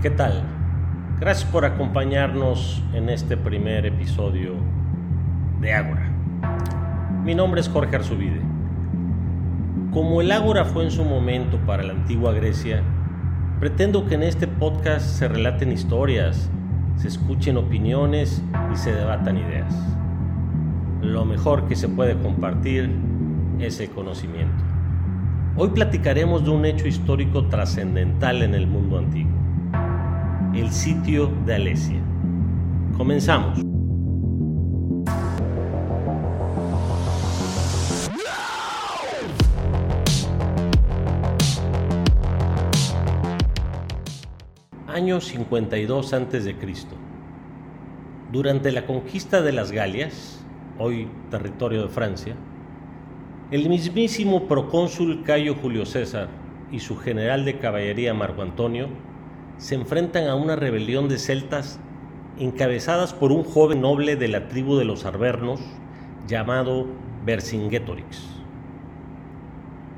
¿Qué tal? Gracias por acompañarnos en este primer episodio de Ágora. Mi nombre es Jorge Arzubide. Como el Ágora fue en su momento para la antigua Grecia, pretendo que en este podcast se relaten historias, se escuchen opiniones y se debatan ideas. Lo mejor que se puede compartir es el conocimiento. Hoy platicaremos de un hecho histórico trascendental en el mundo antiguo el sitio de Alesia. Comenzamos. Año 52 a.C. Durante la conquista de las Galias, hoy territorio de Francia, el mismísimo procónsul Cayo Julio César y su general de caballería Marco Antonio se enfrentan a una rebelión de celtas encabezadas por un joven noble de la tribu de los Arvernos llamado Vercingetorix.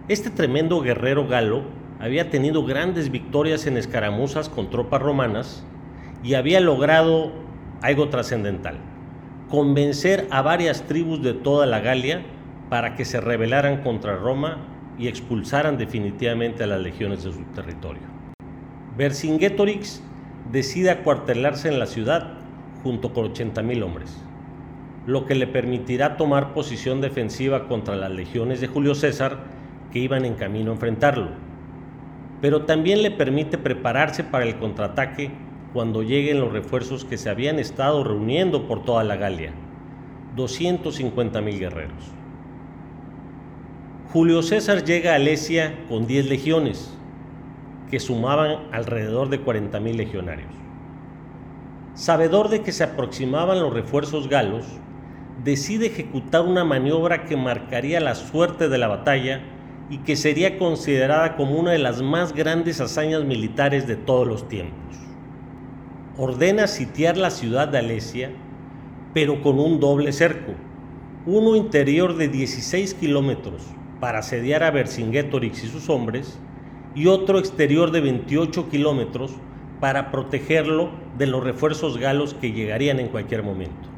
Este tremendo guerrero galo había tenido grandes victorias en escaramuzas con tropas romanas y había logrado algo trascendental, convencer a varias tribus de toda la Galia para que se rebelaran contra Roma y expulsaran definitivamente a las legiones de su territorio. Vercingetorix decide acuartelarse en la ciudad junto con 80.000 hombres, lo que le permitirá tomar posición defensiva contra las legiones de Julio César que iban en camino a enfrentarlo, pero también le permite prepararse para el contraataque cuando lleguen los refuerzos que se habían estado reuniendo por toda la Galia, 250.000 guerreros. Julio César llega a Alesia con 10 legiones, que sumaban alrededor de 40.000 legionarios. Sabedor de que se aproximaban los refuerzos galos, decide ejecutar una maniobra que marcaría la suerte de la batalla y que sería considerada como una de las más grandes hazañas militares de todos los tiempos. Ordena sitiar la ciudad de Alesia, pero con un doble cerco, uno interior de 16 kilómetros para asediar a Vercingetorix y sus hombres, y otro exterior de 28 kilómetros para protegerlo de los refuerzos galos que llegarían en cualquier momento.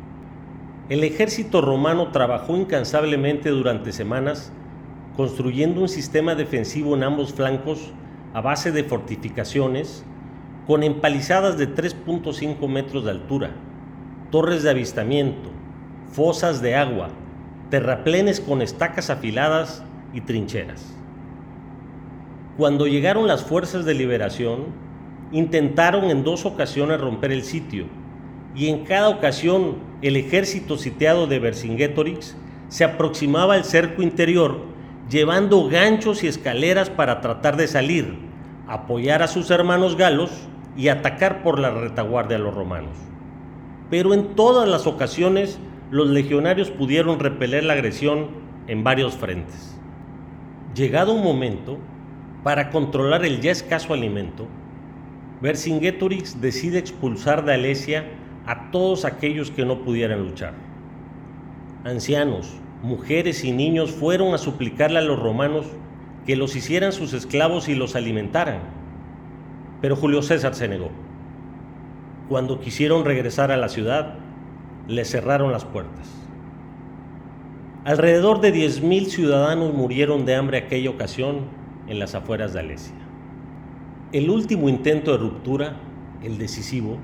El ejército romano trabajó incansablemente durante semanas construyendo un sistema defensivo en ambos flancos a base de fortificaciones con empalizadas de 3.5 metros de altura, torres de avistamiento, fosas de agua, terraplenes con estacas afiladas y trincheras. Cuando llegaron las fuerzas de liberación, intentaron en dos ocasiones romper el sitio, y en cada ocasión el ejército sitiado de Vercingetorix se aproximaba al cerco interior llevando ganchos y escaleras para tratar de salir, apoyar a sus hermanos galos y atacar por la retaguardia a los romanos. Pero en todas las ocasiones los legionarios pudieron repeler la agresión en varios frentes. Llegado un momento, para controlar el ya escaso alimento, Vercingetorix decide expulsar de Alesia a todos aquellos que no pudieran luchar. Ancianos, mujeres y niños fueron a suplicarle a los romanos que los hicieran sus esclavos y los alimentaran. Pero Julio César se negó. Cuando quisieron regresar a la ciudad, le cerraron las puertas. Alrededor de 10.000 ciudadanos murieron de hambre aquella ocasión en las afueras de Alesia. El último intento de ruptura, el decisivo,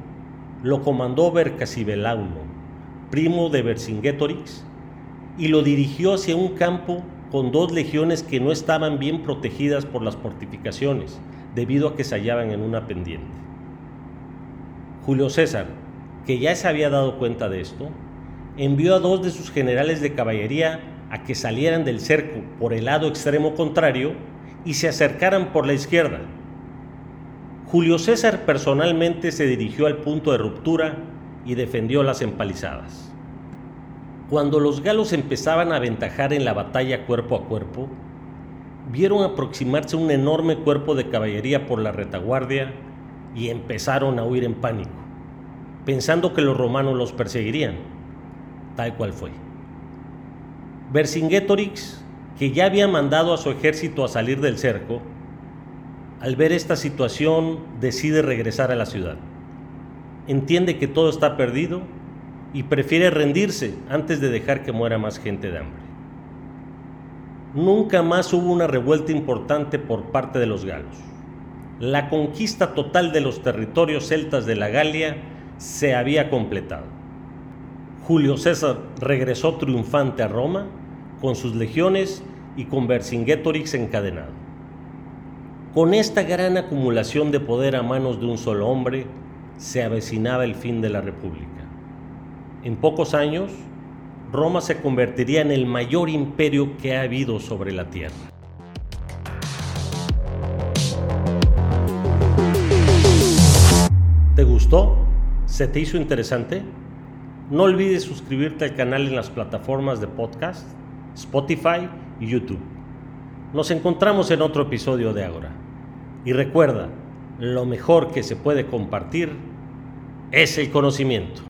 lo comandó Vercasibelauno, primo de Vercingetorix, y lo dirigió hacia un campo con dos legiones que no estaban bien protegidas por las fortificaciones, debido a que se hallaban en una pendiente. Julio César, que ya se había dado cuenta de esto, envió a dos de sus generales de caballería a que salieran del cerco por el lado extremo contrario y se acercaran por la izquierda. Julio César personalmente se dirigió al punto de ruptura y defendió las empalizadas. Cuando los galos empezaban a aventajar en la batalla cuerpo a cuerpo, vieron aproximarse un enorme cuerpo de caballería por la retaguardia y empezaron a huir en pánico, pensando que los romanos los perseguirían, tal cual fue. Vercingetorix que ya había mandado a su ejército a salir del cerco, al ver esta situación, decide regresar a la ciudad. Entiende que todo está perdido y prefiere rendirse antes de dejar que muera más gente de hambre. Nunca más hubo una revuelta importante por parte de los galos. La conquista total de los territorios celtas de la Galia se había completado. Julio César regresó triunfante a Roma con sus legiones y con Vercingetorix encadenado. Con esta gran acumulación de poder a manos de un solo hombre, se avecinaba el fin de la República. En pocos años, Roma se convertiría en el mayor imperio que ha habido sobre la tierra. ¿Te gustó? ¿Se te hizo interesante? No olvides suscribirte al canal en las plataformas de podcast, Spotify y YouTube. Nos encontramos en otro episodio de Ahora. Y recuerda, lo mejor que se puede compartir es el conocimiento.